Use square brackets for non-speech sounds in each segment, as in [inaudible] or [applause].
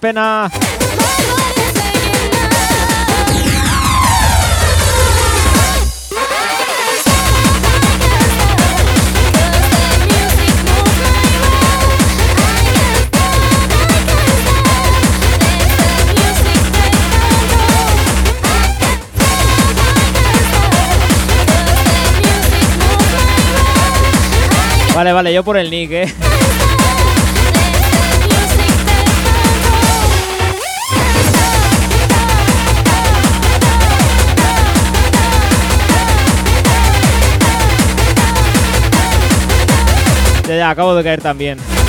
Pena. Vale, vale, yo por el nick, eh. Acabo de caer también.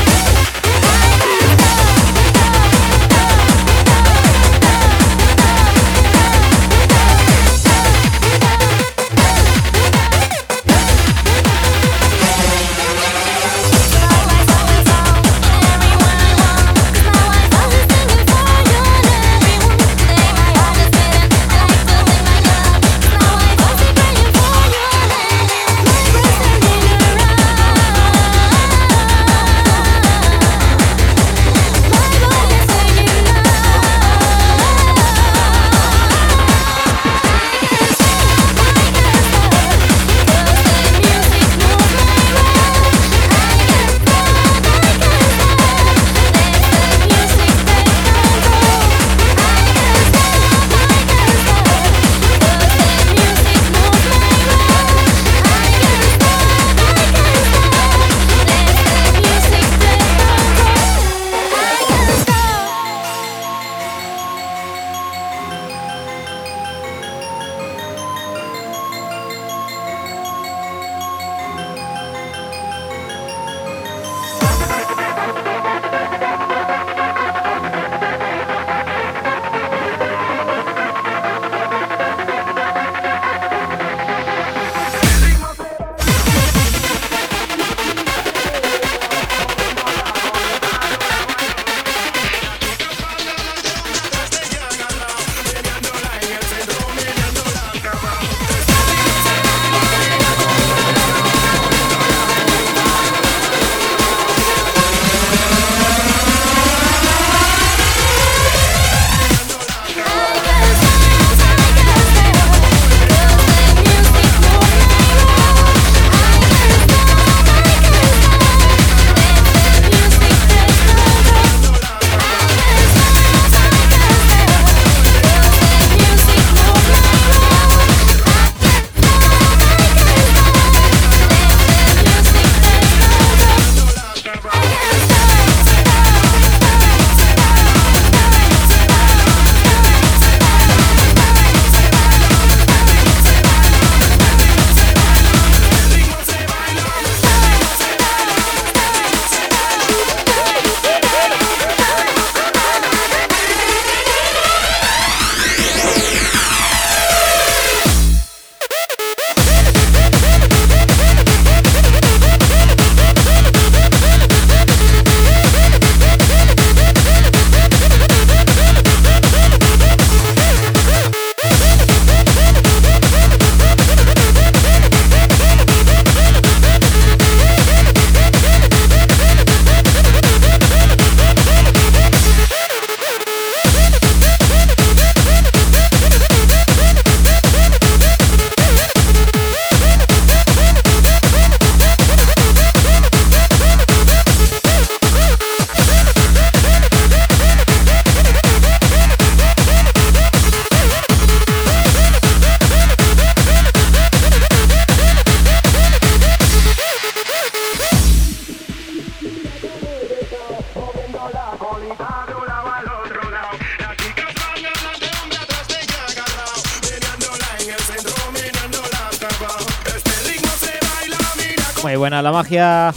uh,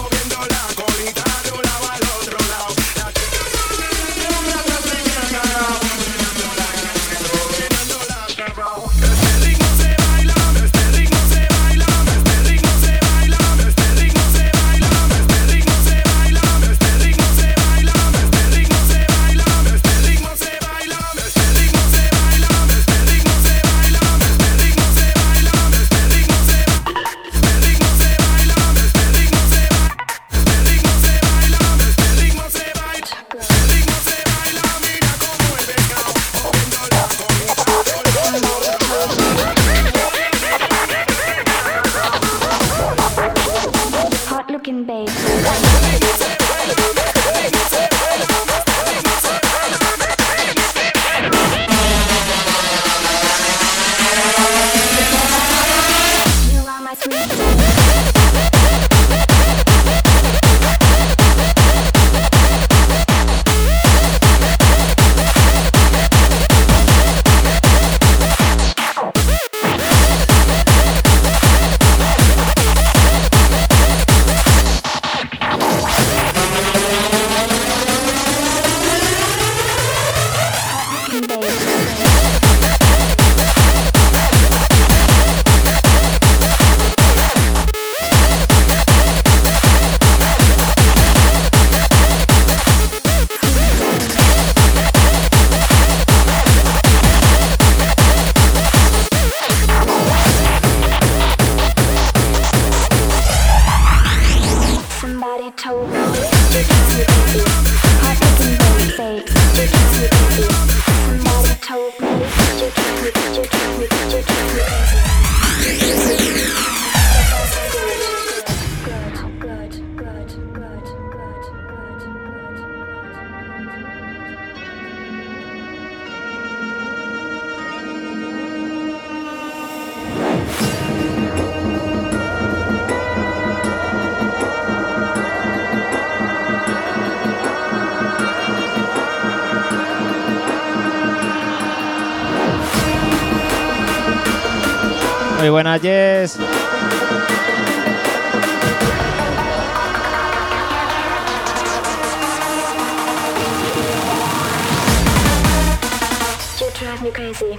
drive me crazy.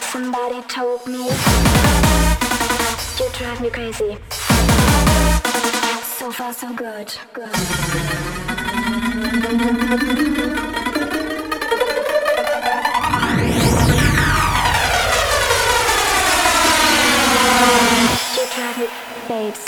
Somebody told me you drive me crazy. So far, so good. Good. babes.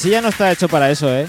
poesía no está hecho para eso, ¿eh?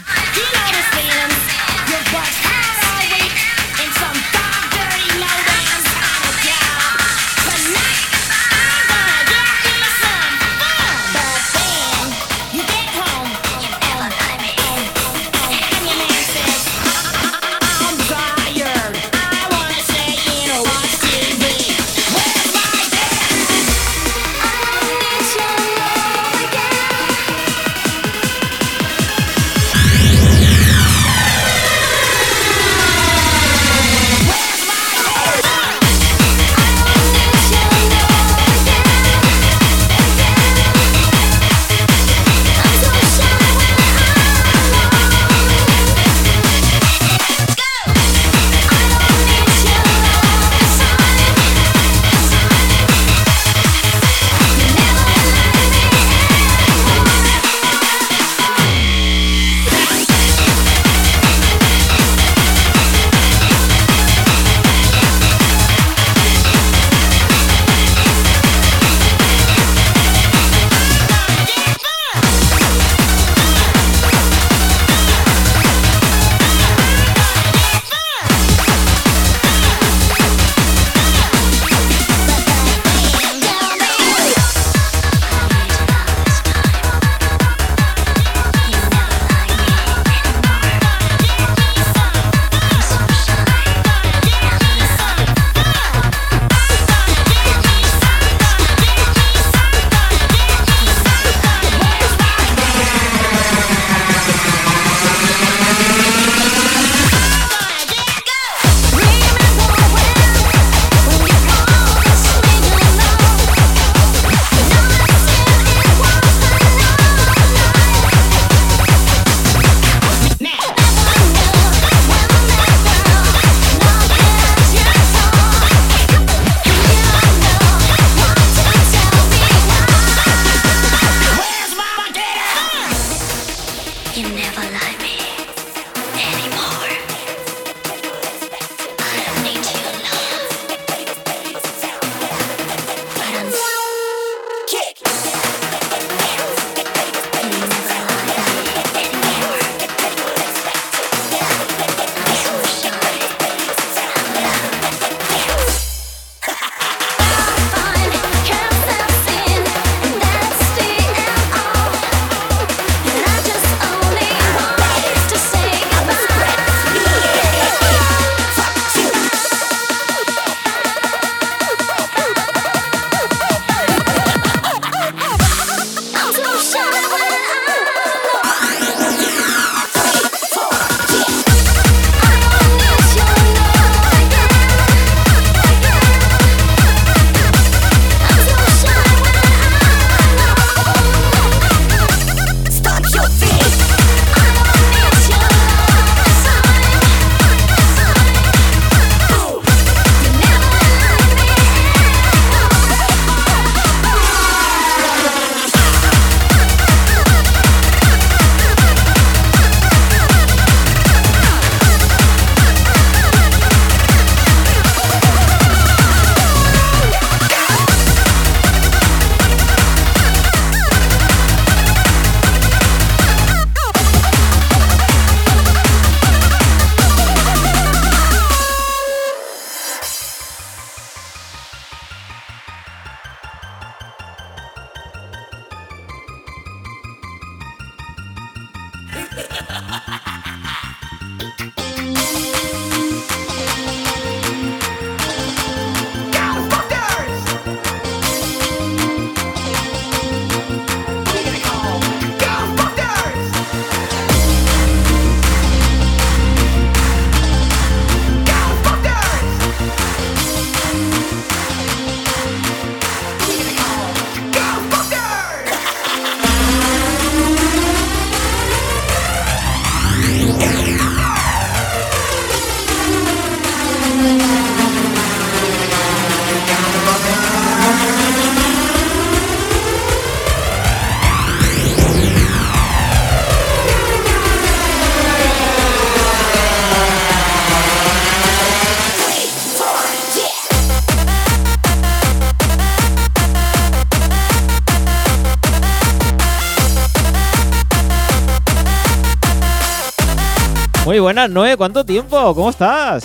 Buenas, Noé. ¿Cuánto tiempo? ¿Cómo estás?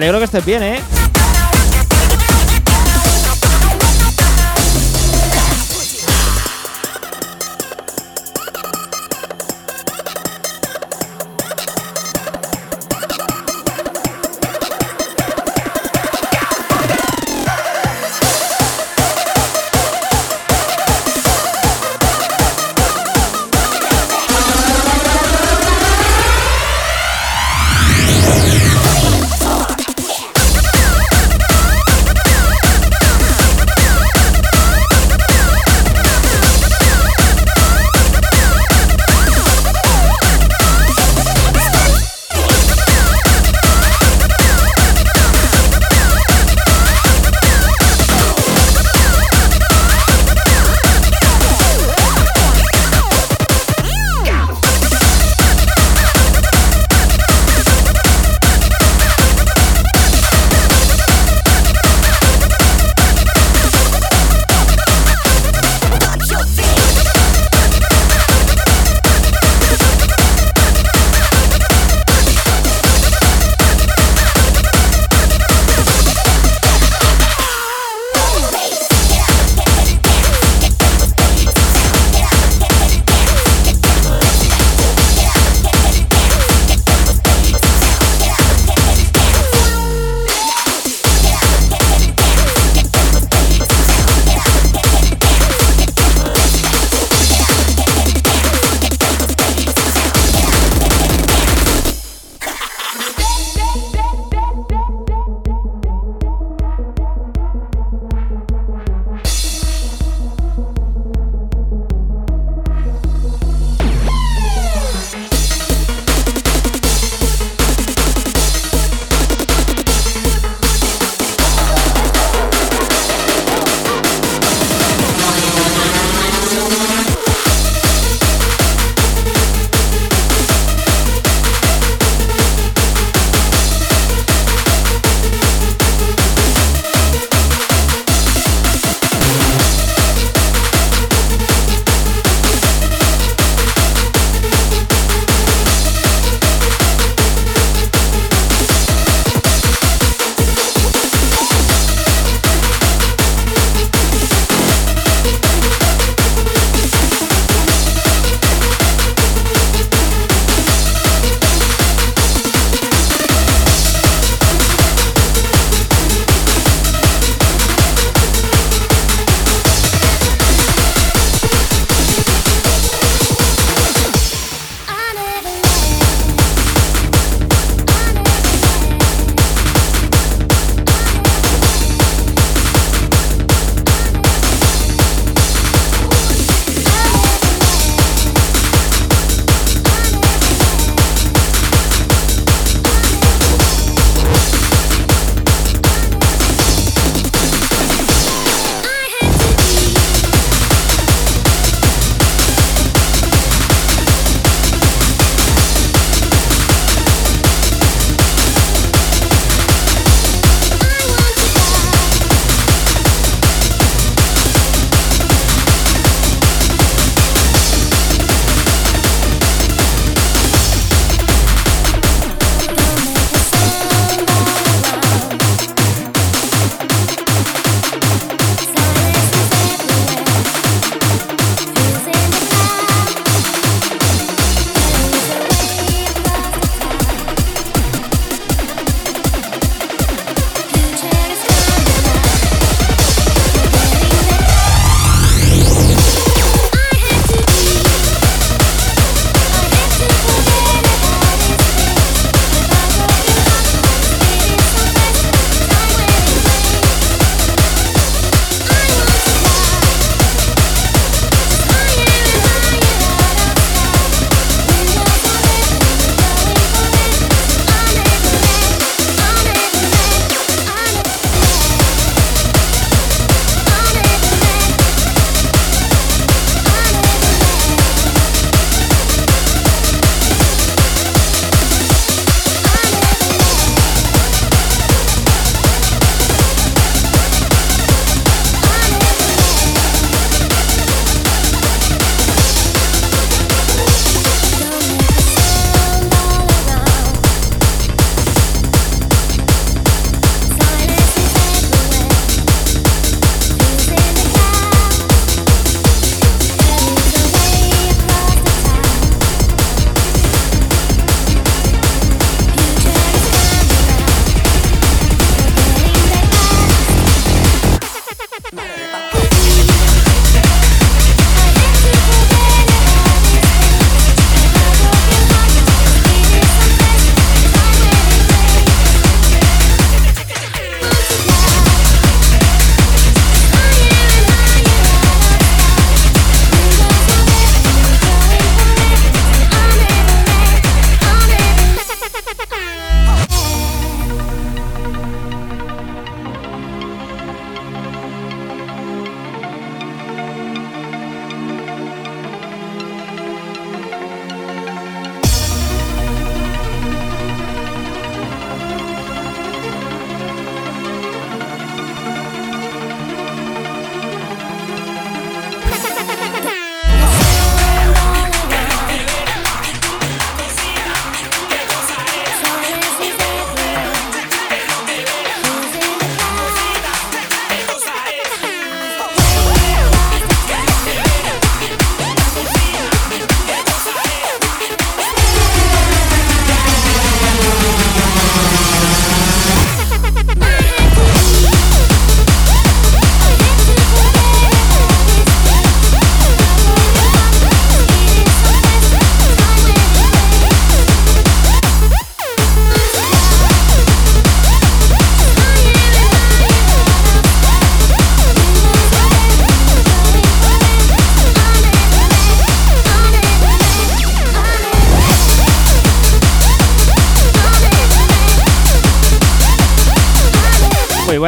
Alegro que estés bien, ¿eh?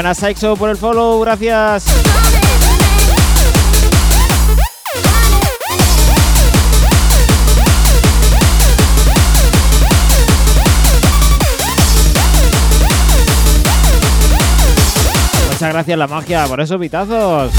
Buenas, Saixo, por el follow, gracias. Muchas gracias, la magia, por esos pitazos.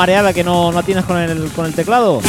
mareada que no, no atinas con el, con el teclado.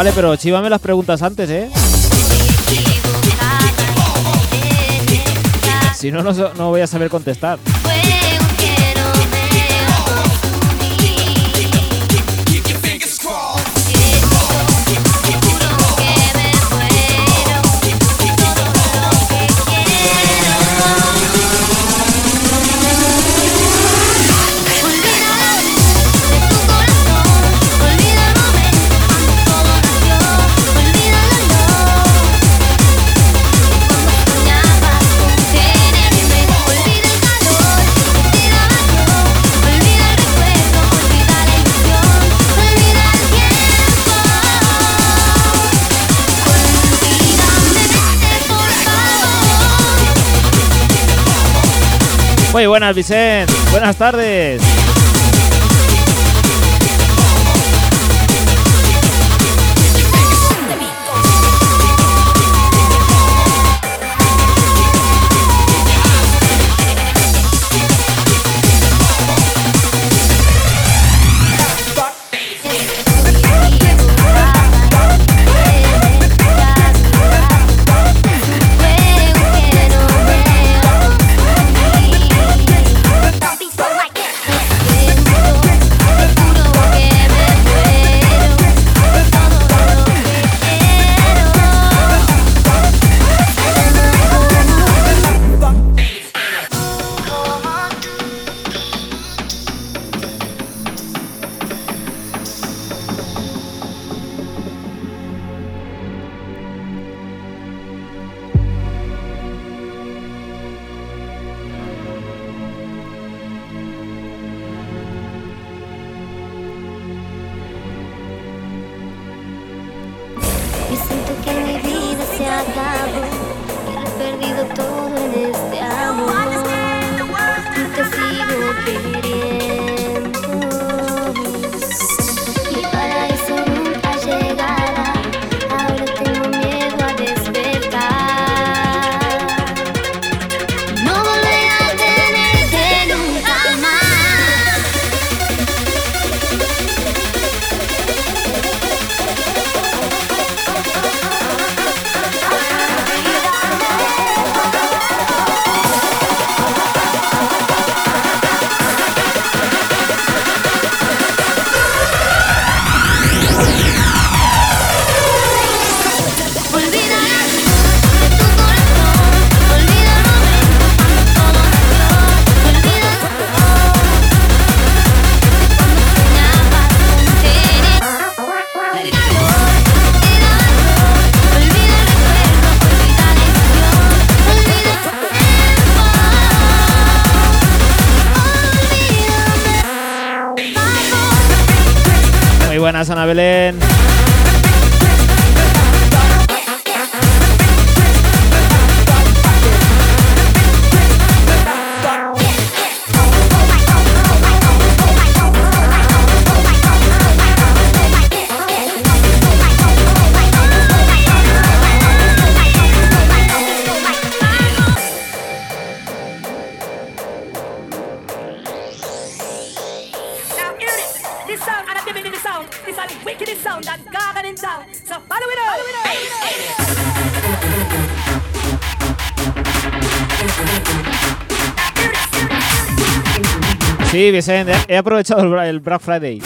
vale, pero chívame las preguntas antes, ¿eh? Si no, no, no voy a saber contestar. Muy buenas, Vicente. Buenas tardes. semanas, Ana Belén. He aprovechado el Black Friday.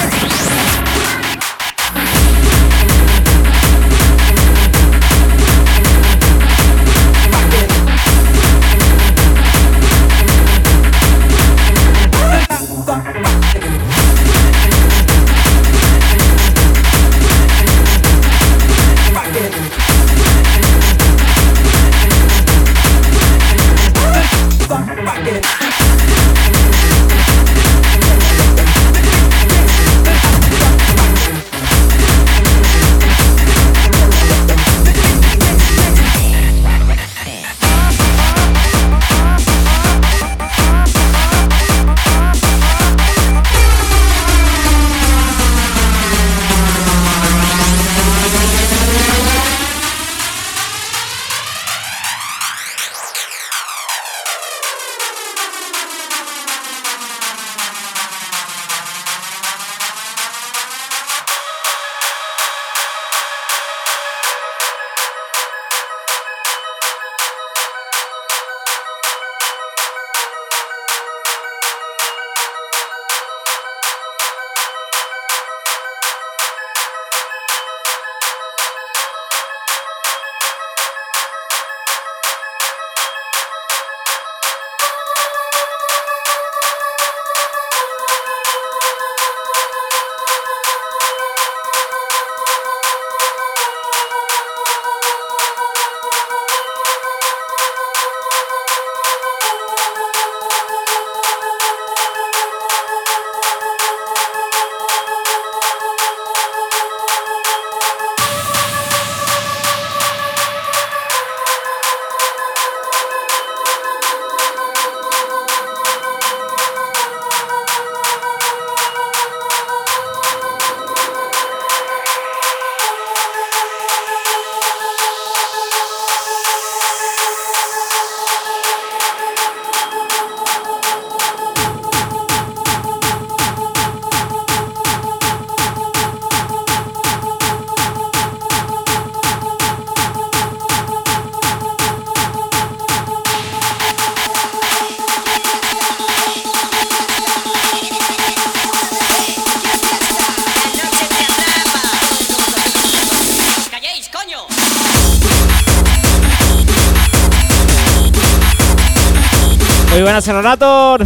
Seronator.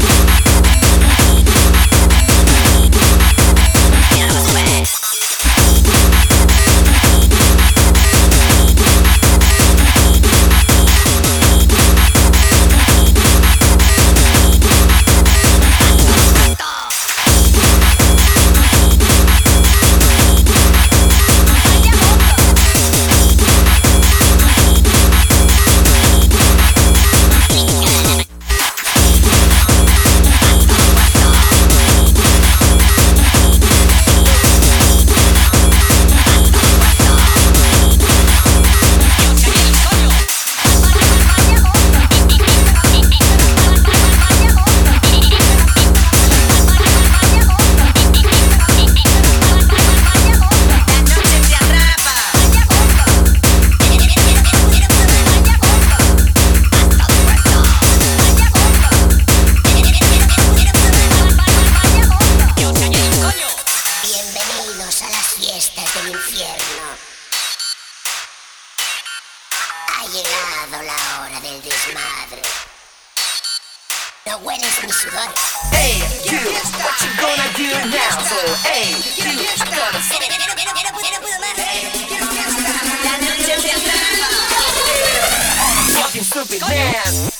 Now when is Mr. Hey, you, what you gonna do now? So, hey, you, I'm gonna Fucking stupid man.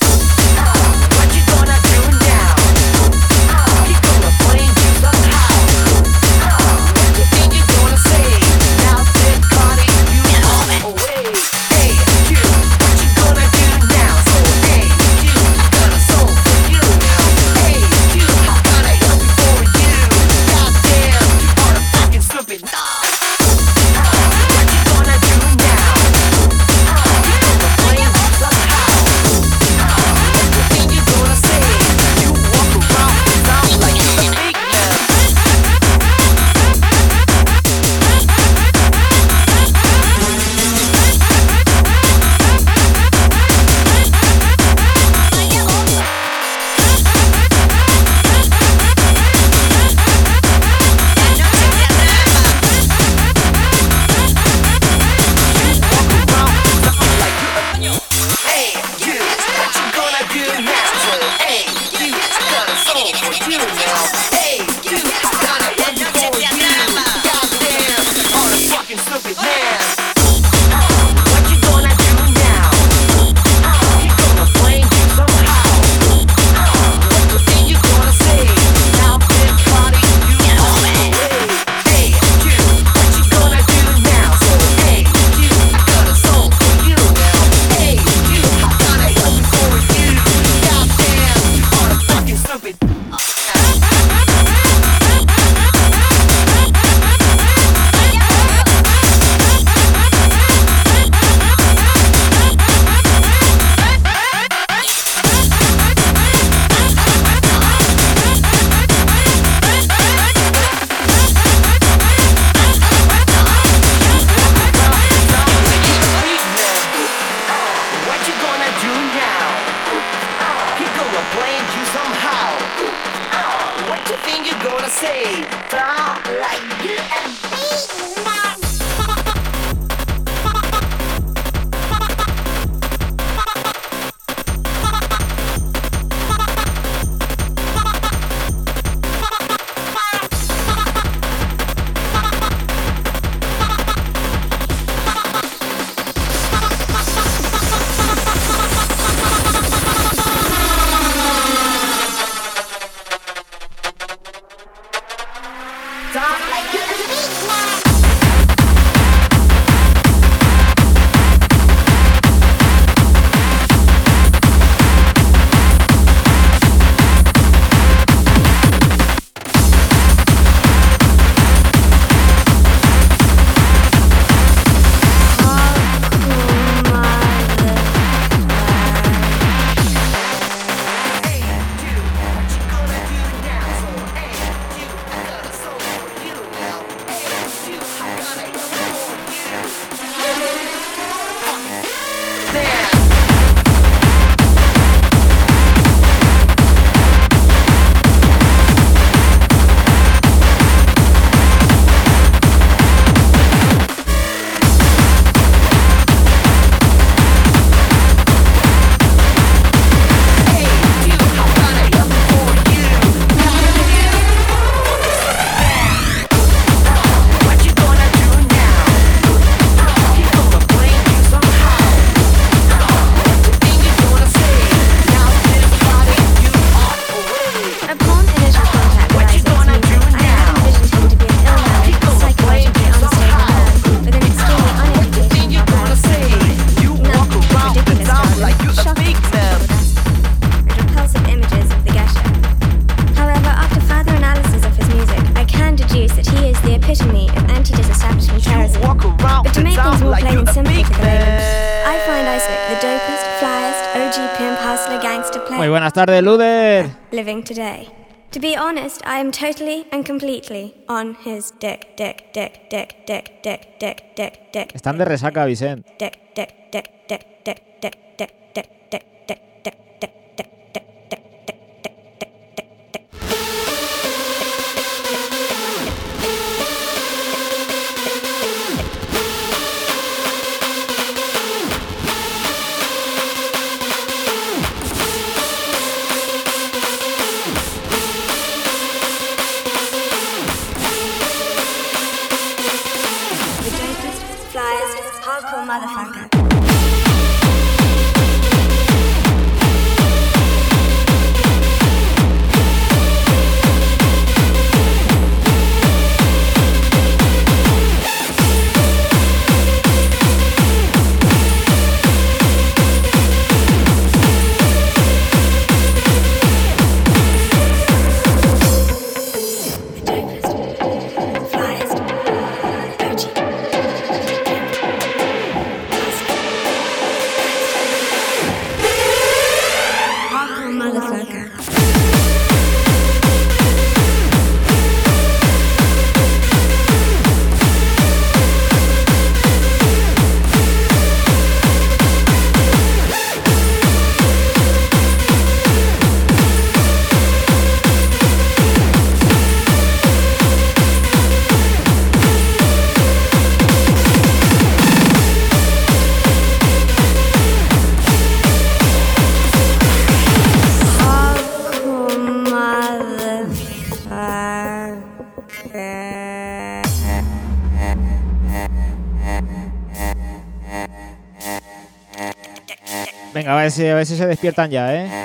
Tardes, Luder. living today. To be honest, I am totally and completely on his dick, dick, dick, dick, dick, dick, dick, dick, dick, Están de resaca, Vicent. dick, a veces se despiertan ya, ¿eh?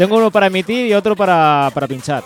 Tengo uno para emitir y otro para, para pinchar.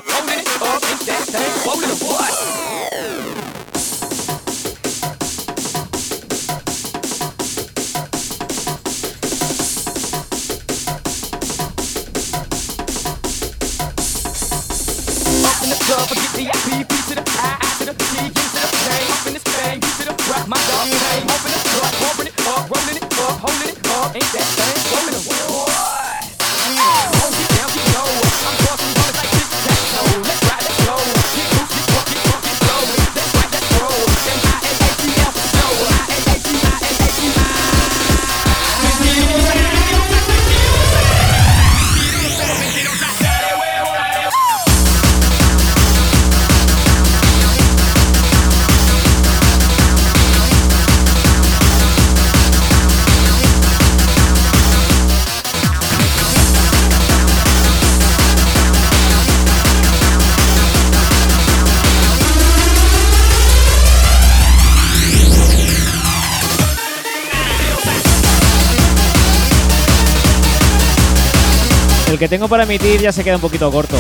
tengo para emitir ya se queda un poquito corto.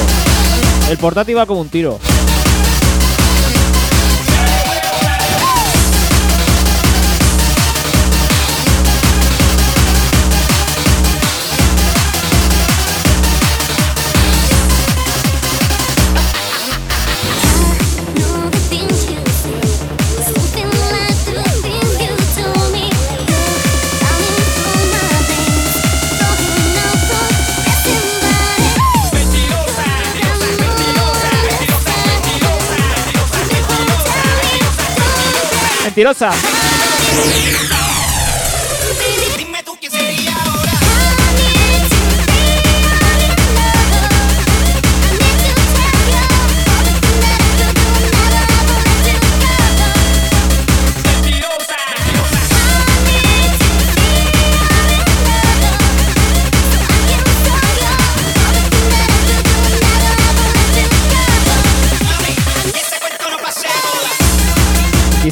El portátil va como un tiro. mentirosa.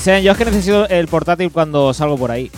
dicen, yo es que necesito el portátil cuando salgo por ahí.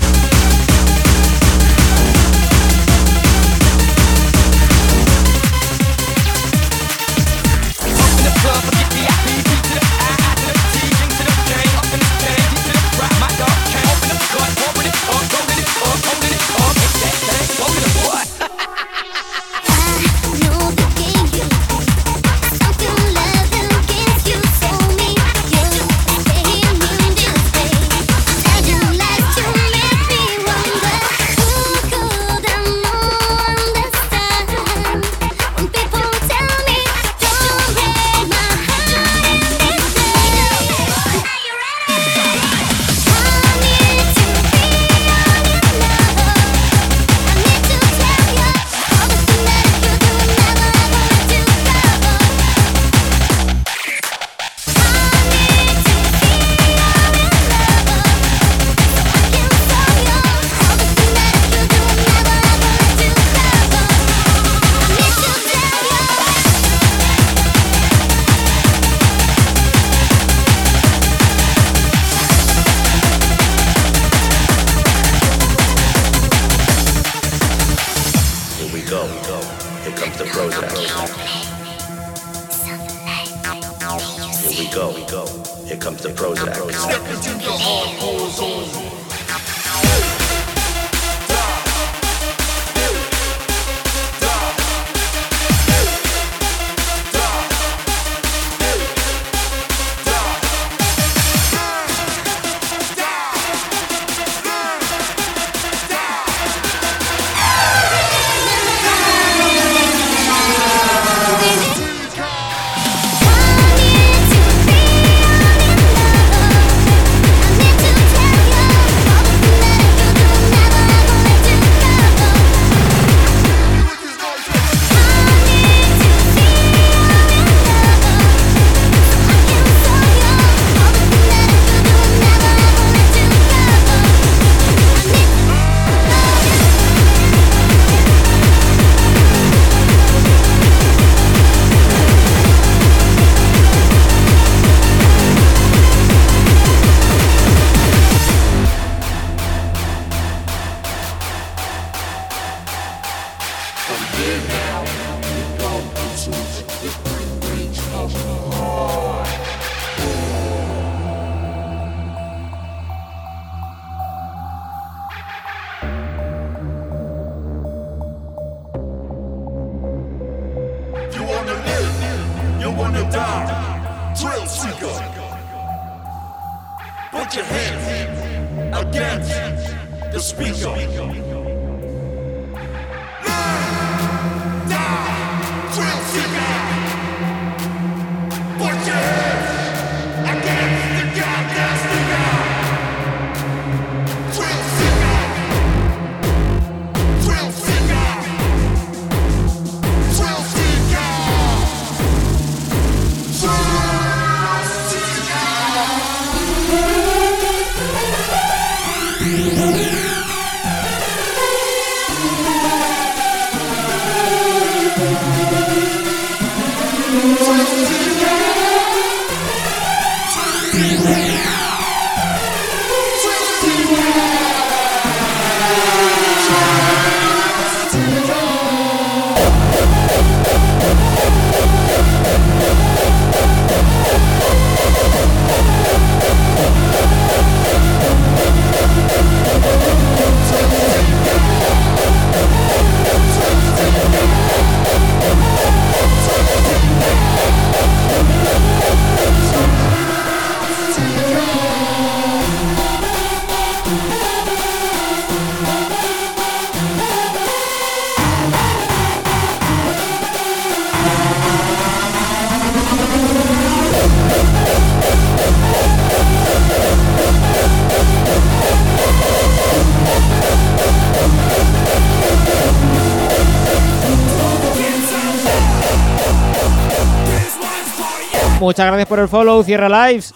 Muchas gracias por el follow, cierra lives.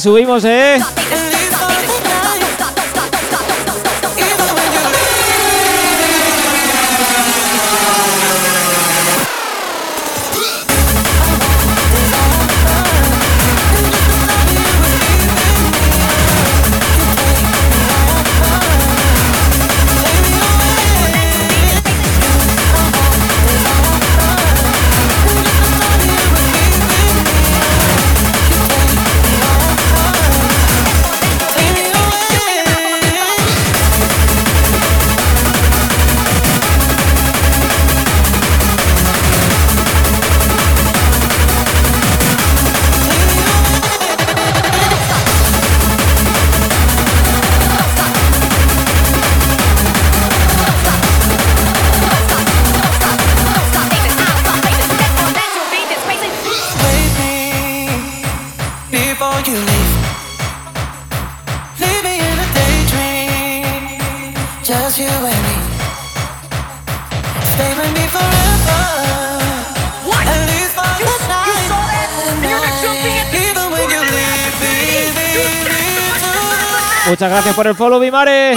subimos eh por el follow, Bimare.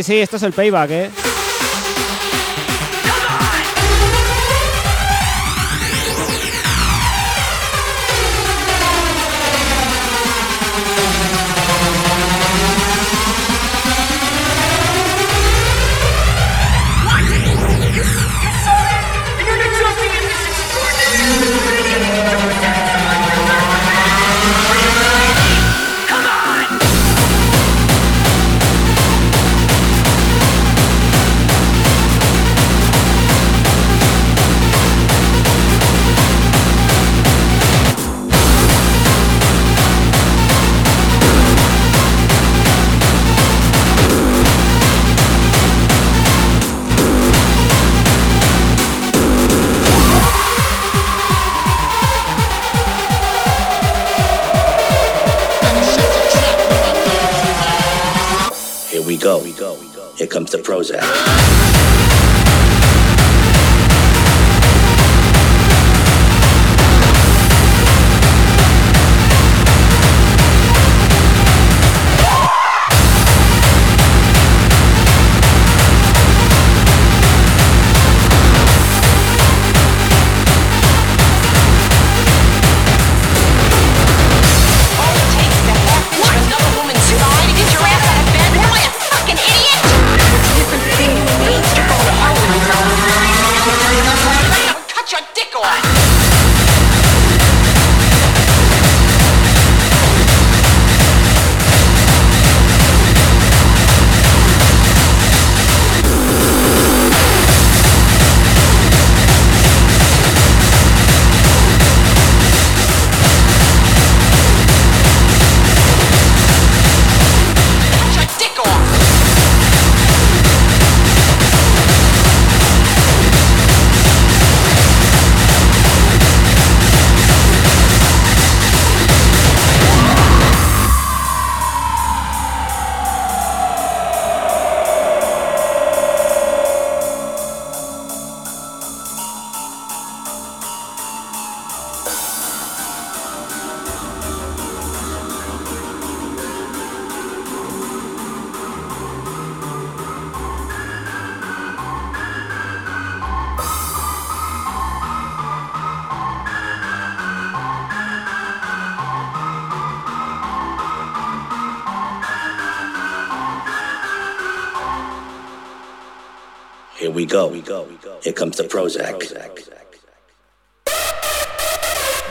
Sí, sí, esto es el payback, ¿eh?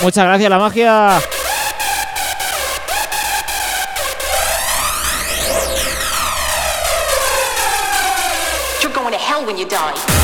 Muchas gracias, la magia. You're going to hell when you die.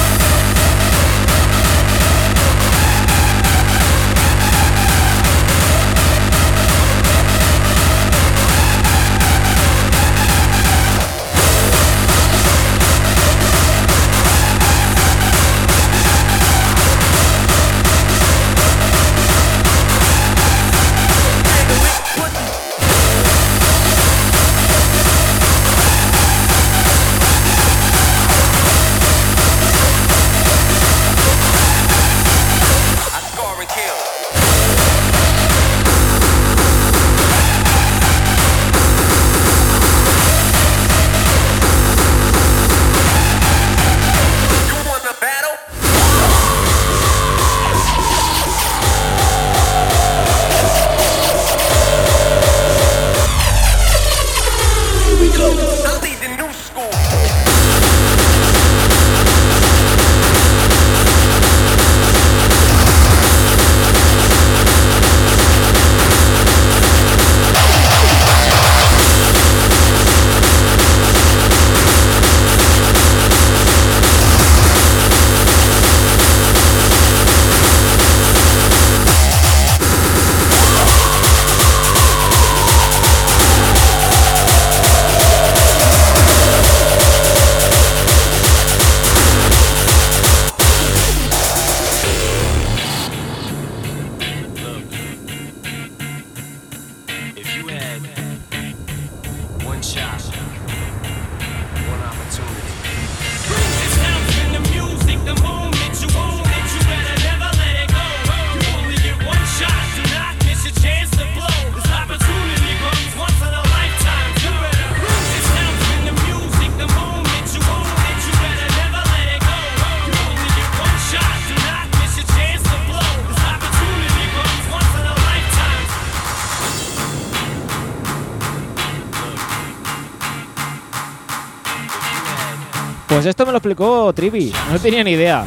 Pues esto me lo explicó Trivi, no tenía ni idea.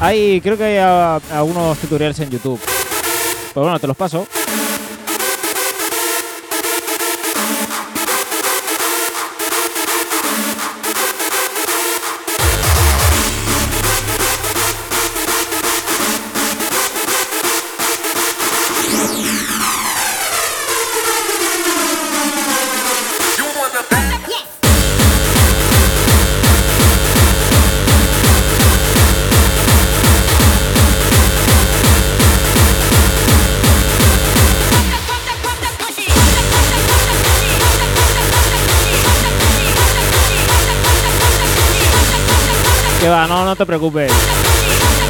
Hay, creo que hay algunos tutoriales en YouTube. Pues bueno, te los paso. no te preocupes.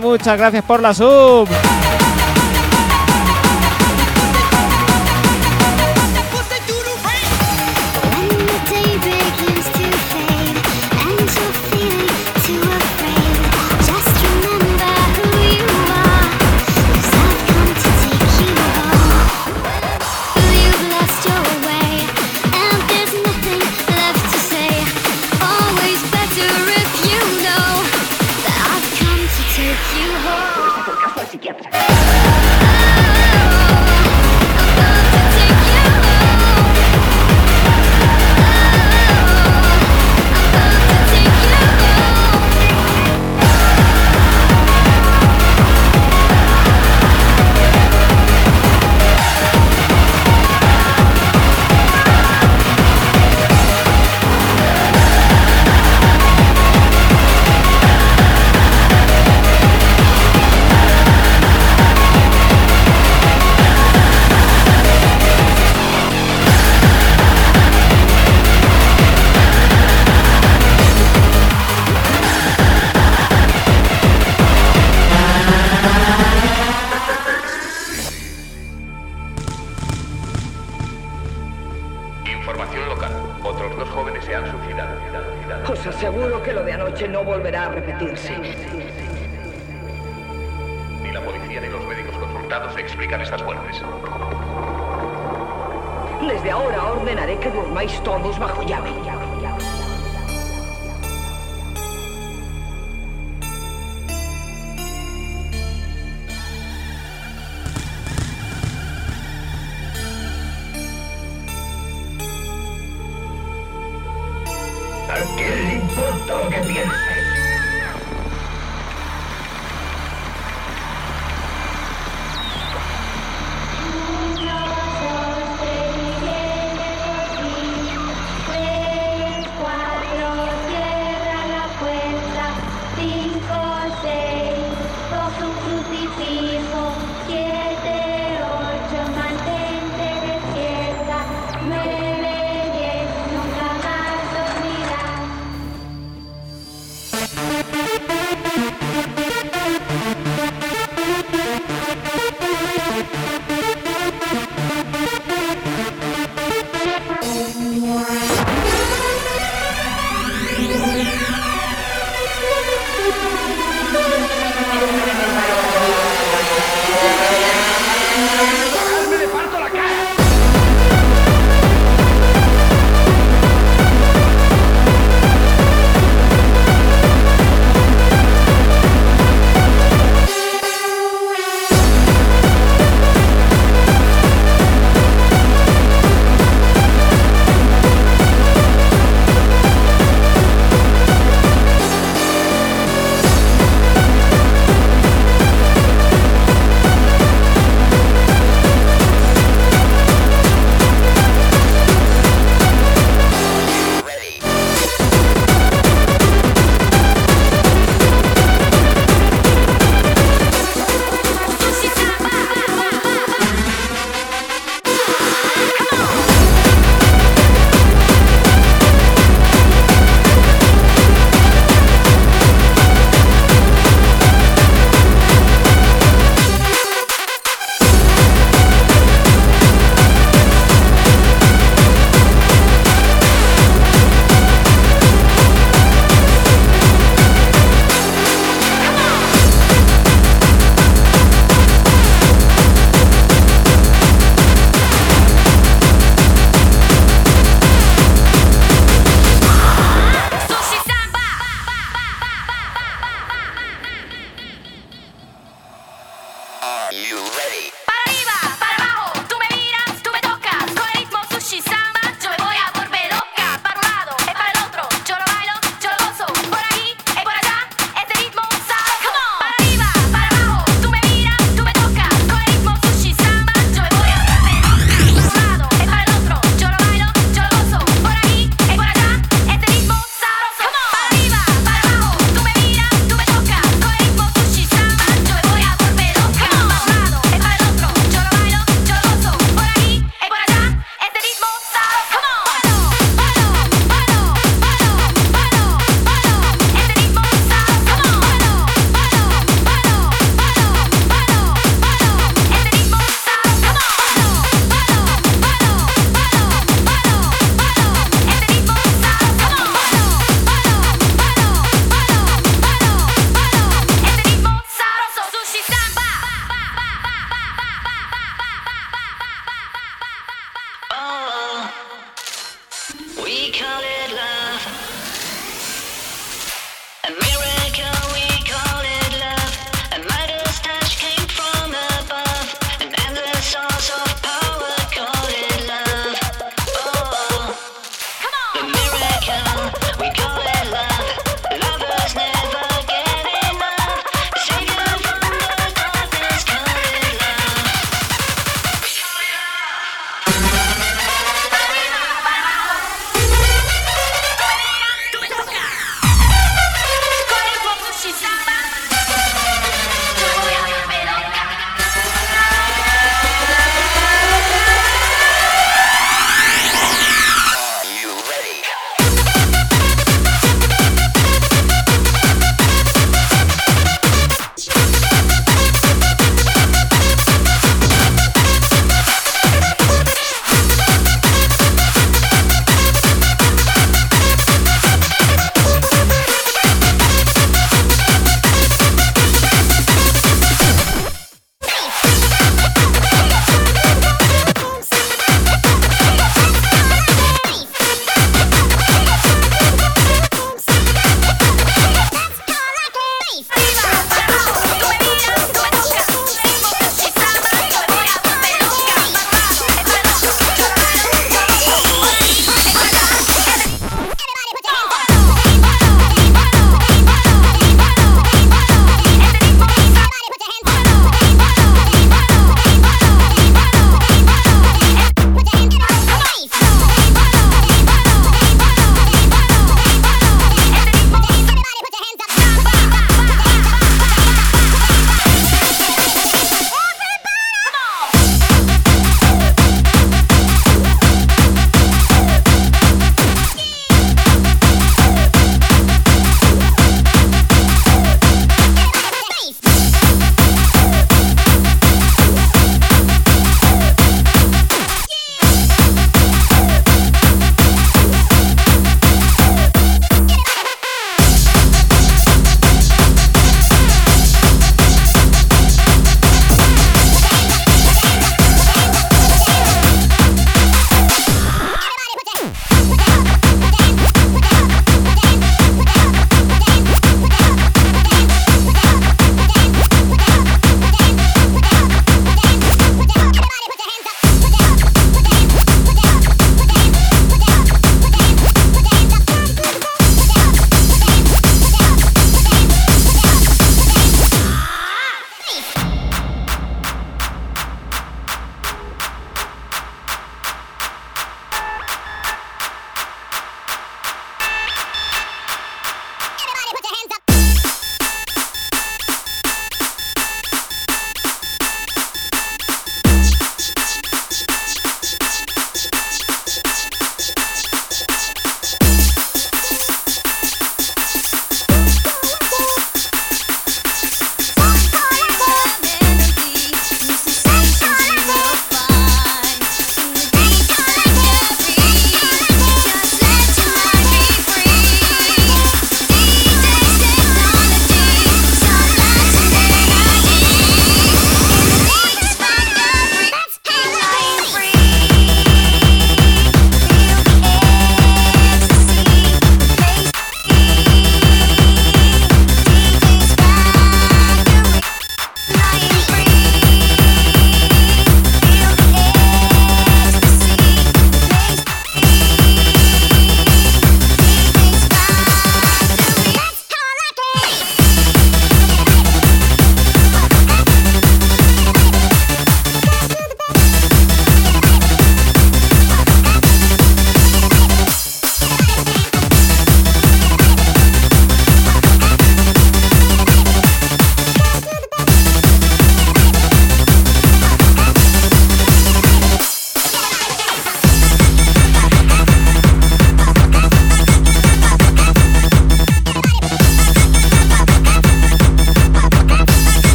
Muchas gracias por la sub.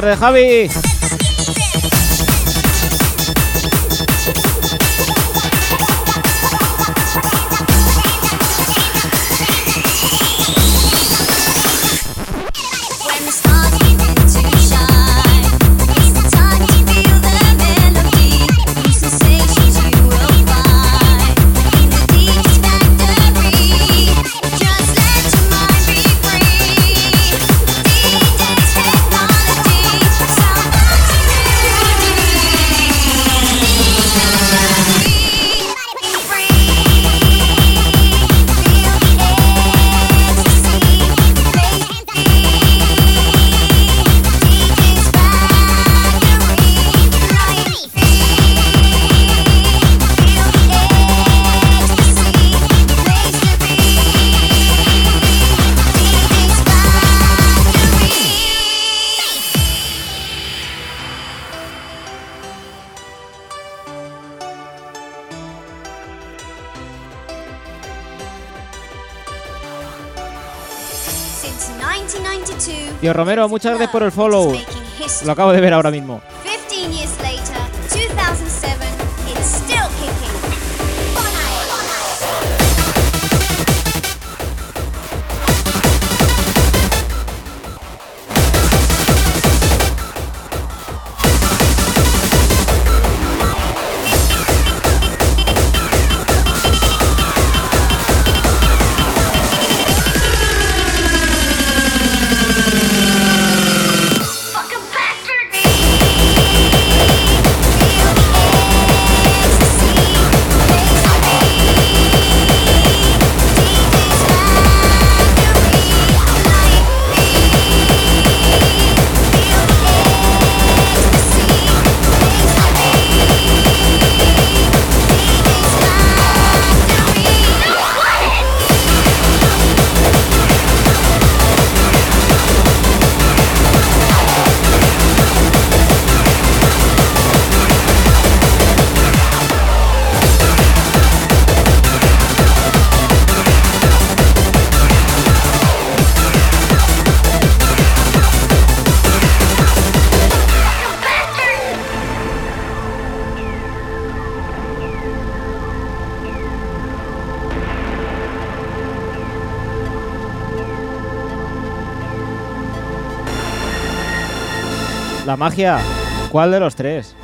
tardes, Javi. Romero, muchas gracias por el follow. Lo acabo de ver ahora mismo. magia? ¿Cuál de los tres?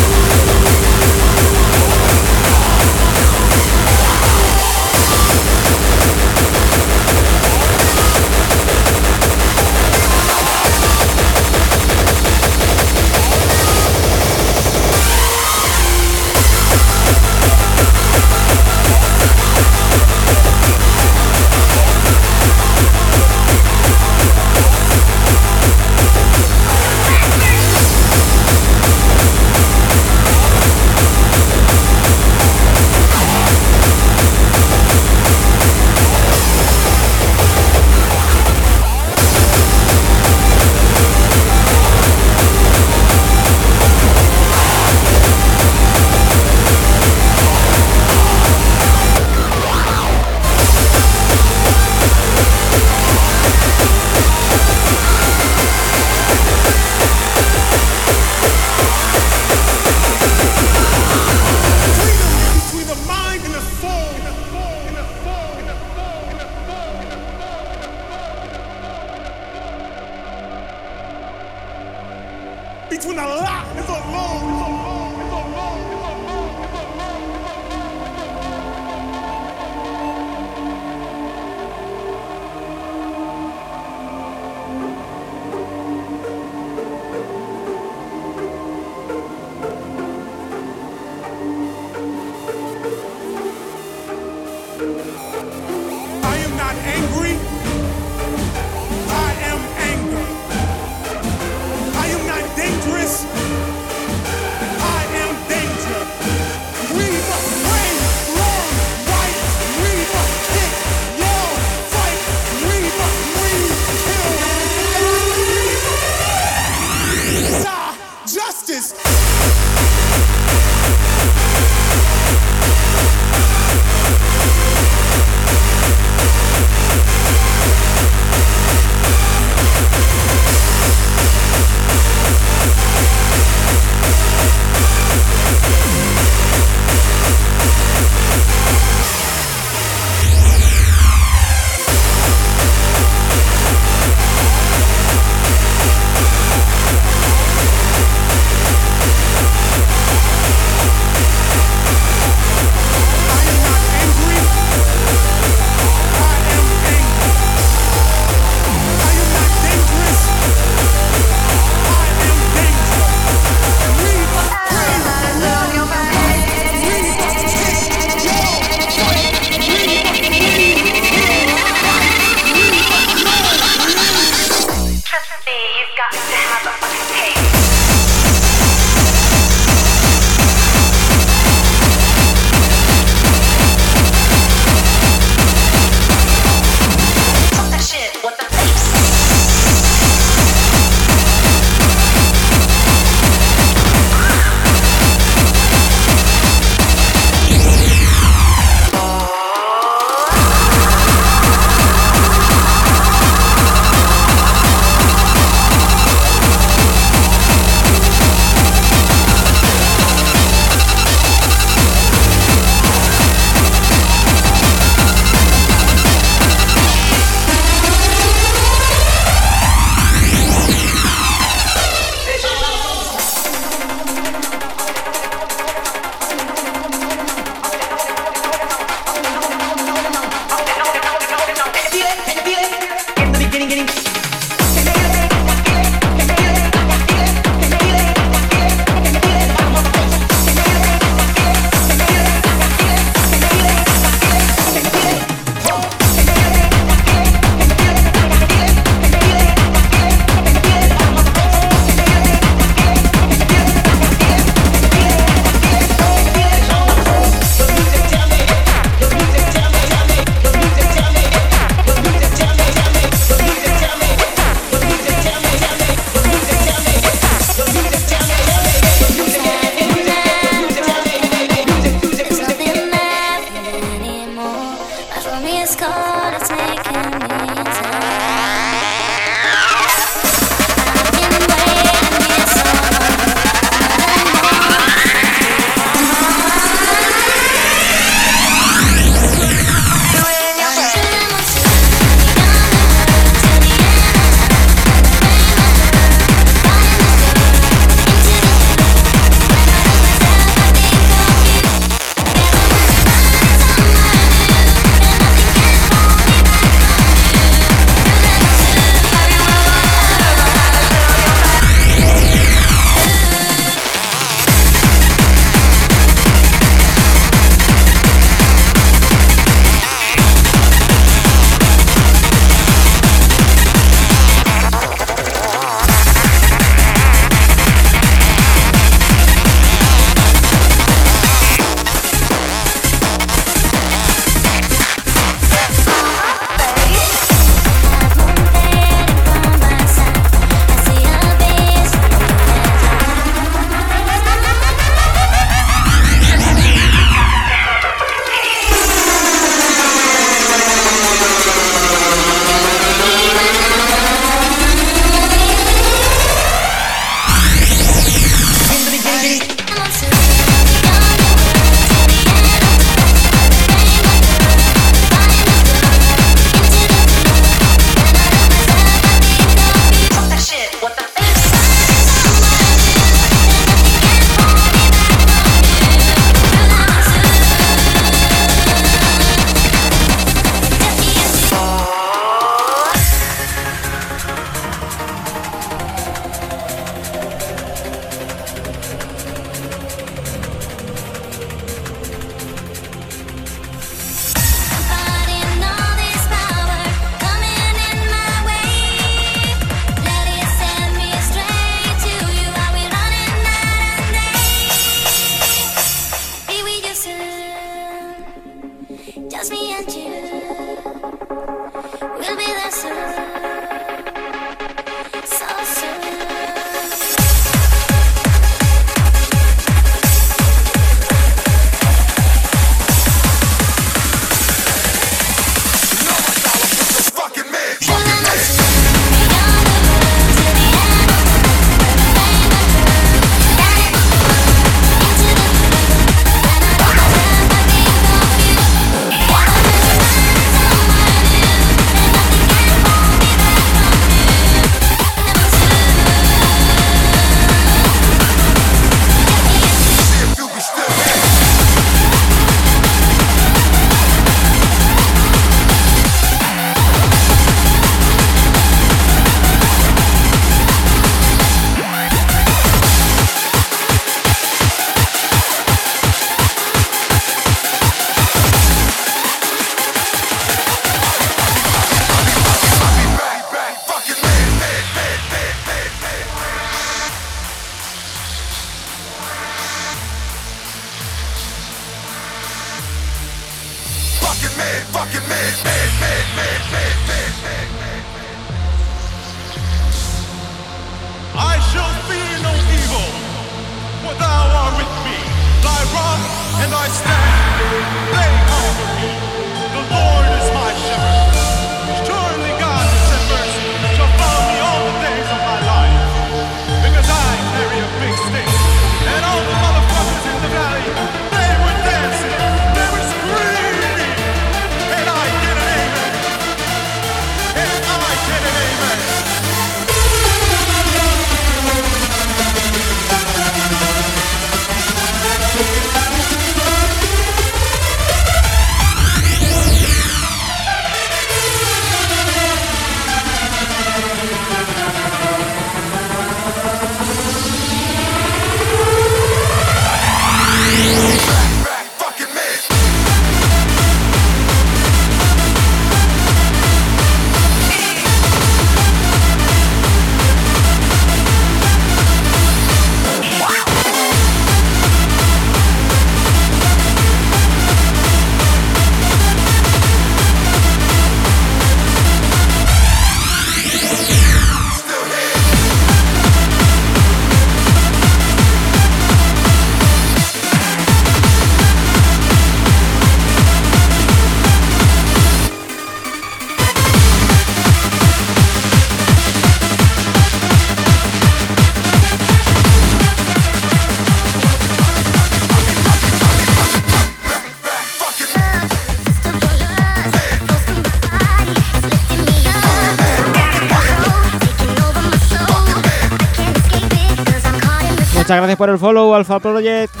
Muchas gracias por el follow, Alpha Project.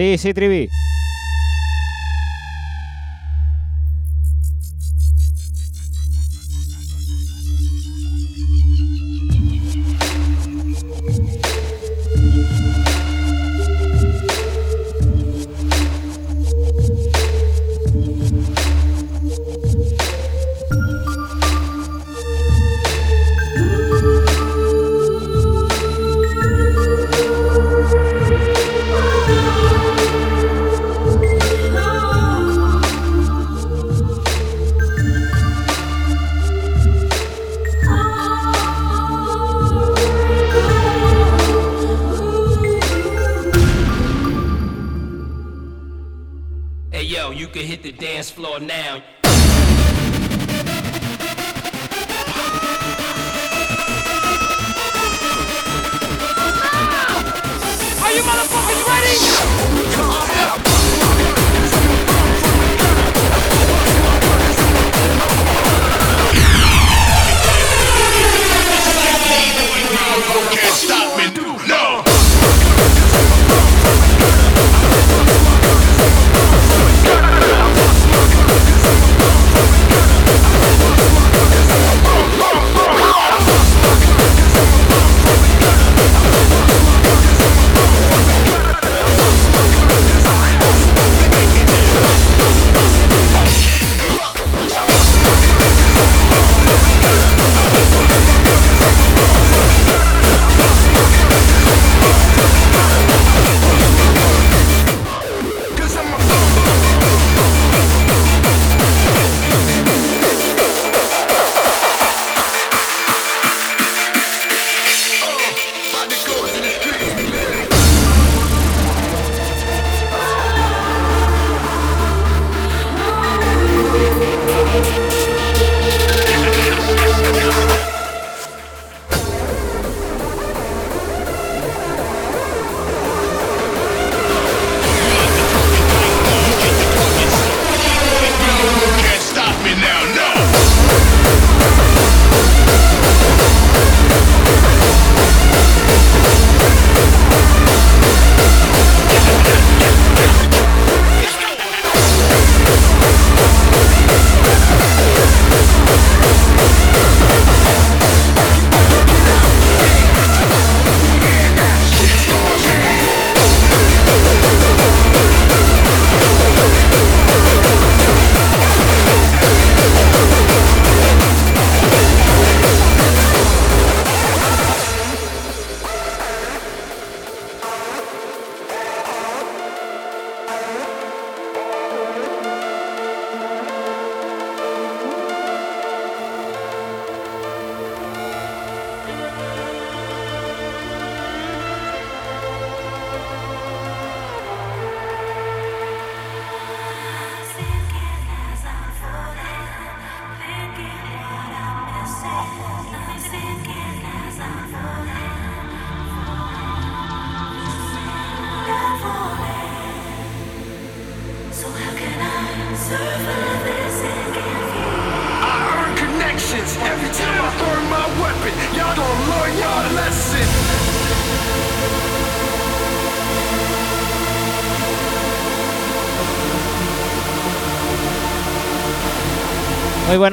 Sí, sí, Trivi. Can hit the dance floor now. Are you motherfuckers ready? Can't stop me, no.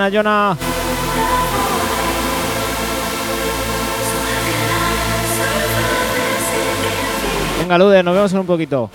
Jonah. Venga, Lude, nos vemos en un poquito.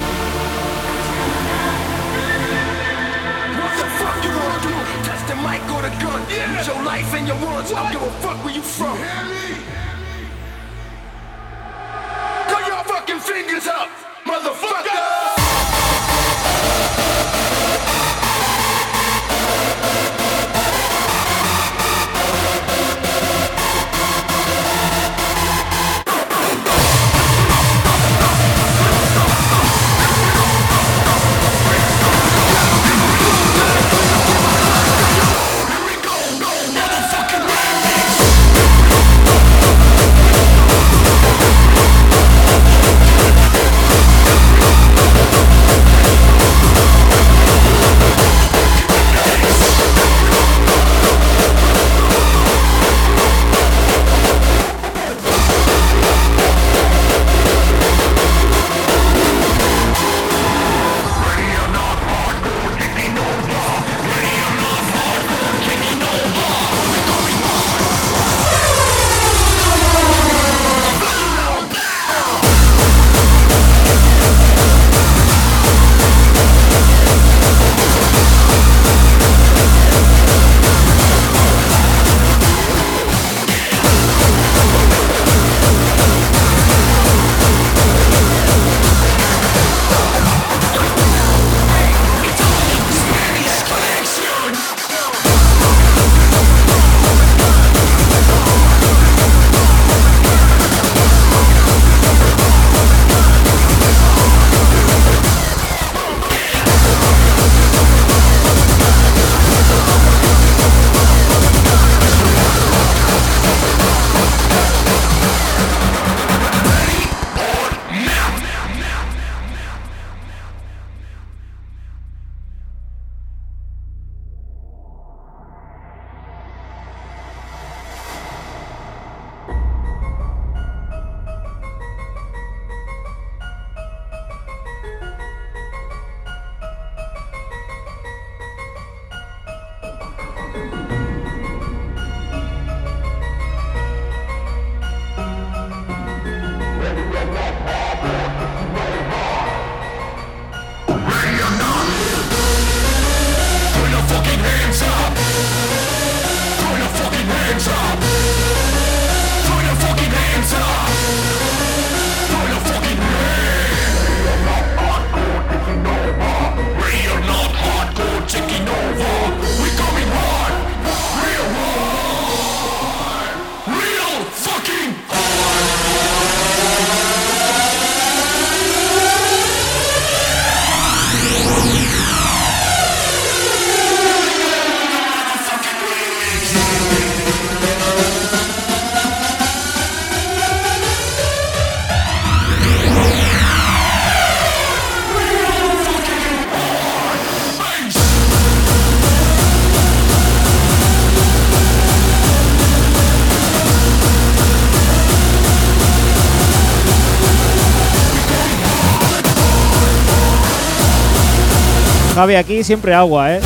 Javi aquí siempre agua, ¿eh?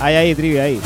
Ahí, ahí, Trivi, ahí.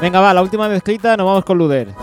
Venga, va, la última mezclita, nos vamos con Luder.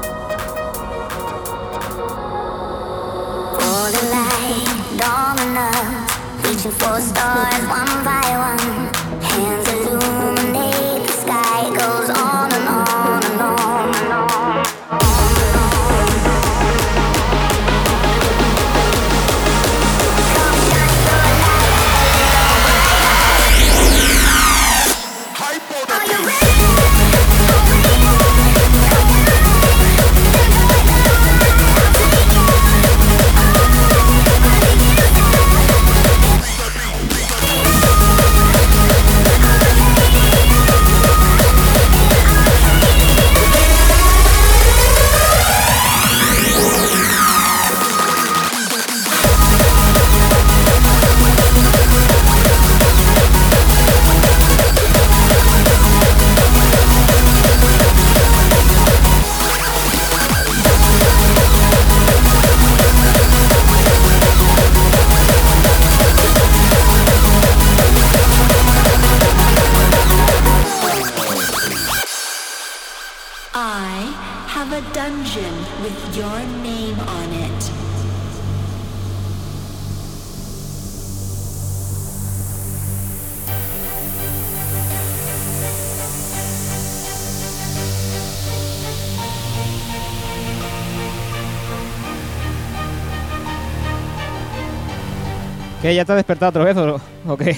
¿Qué? ¿Ya te has despertado otra vez o, [laughs] o qué?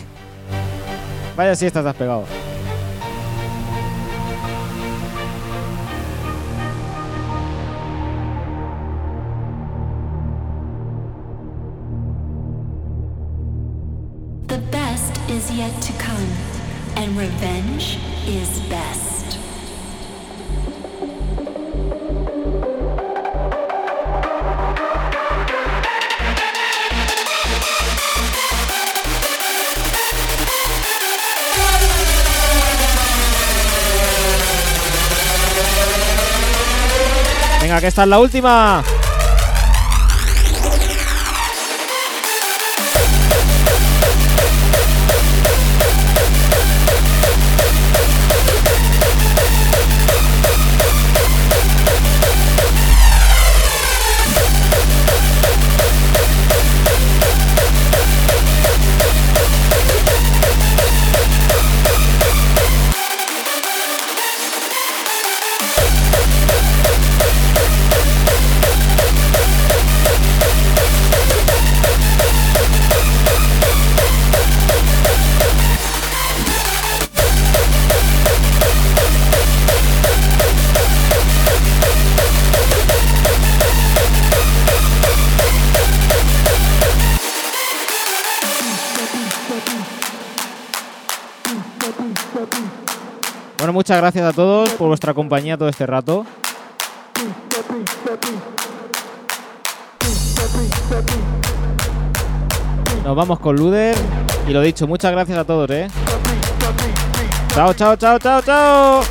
Vaya siesta te has pegado. Es la última. Muchas gracias a todos por vuestra compañía todo este rato. Nos vamos con Luder. Y lo dicho, muchas gracias a todos, ¿eh? Chao, chao, chao, chao, chao.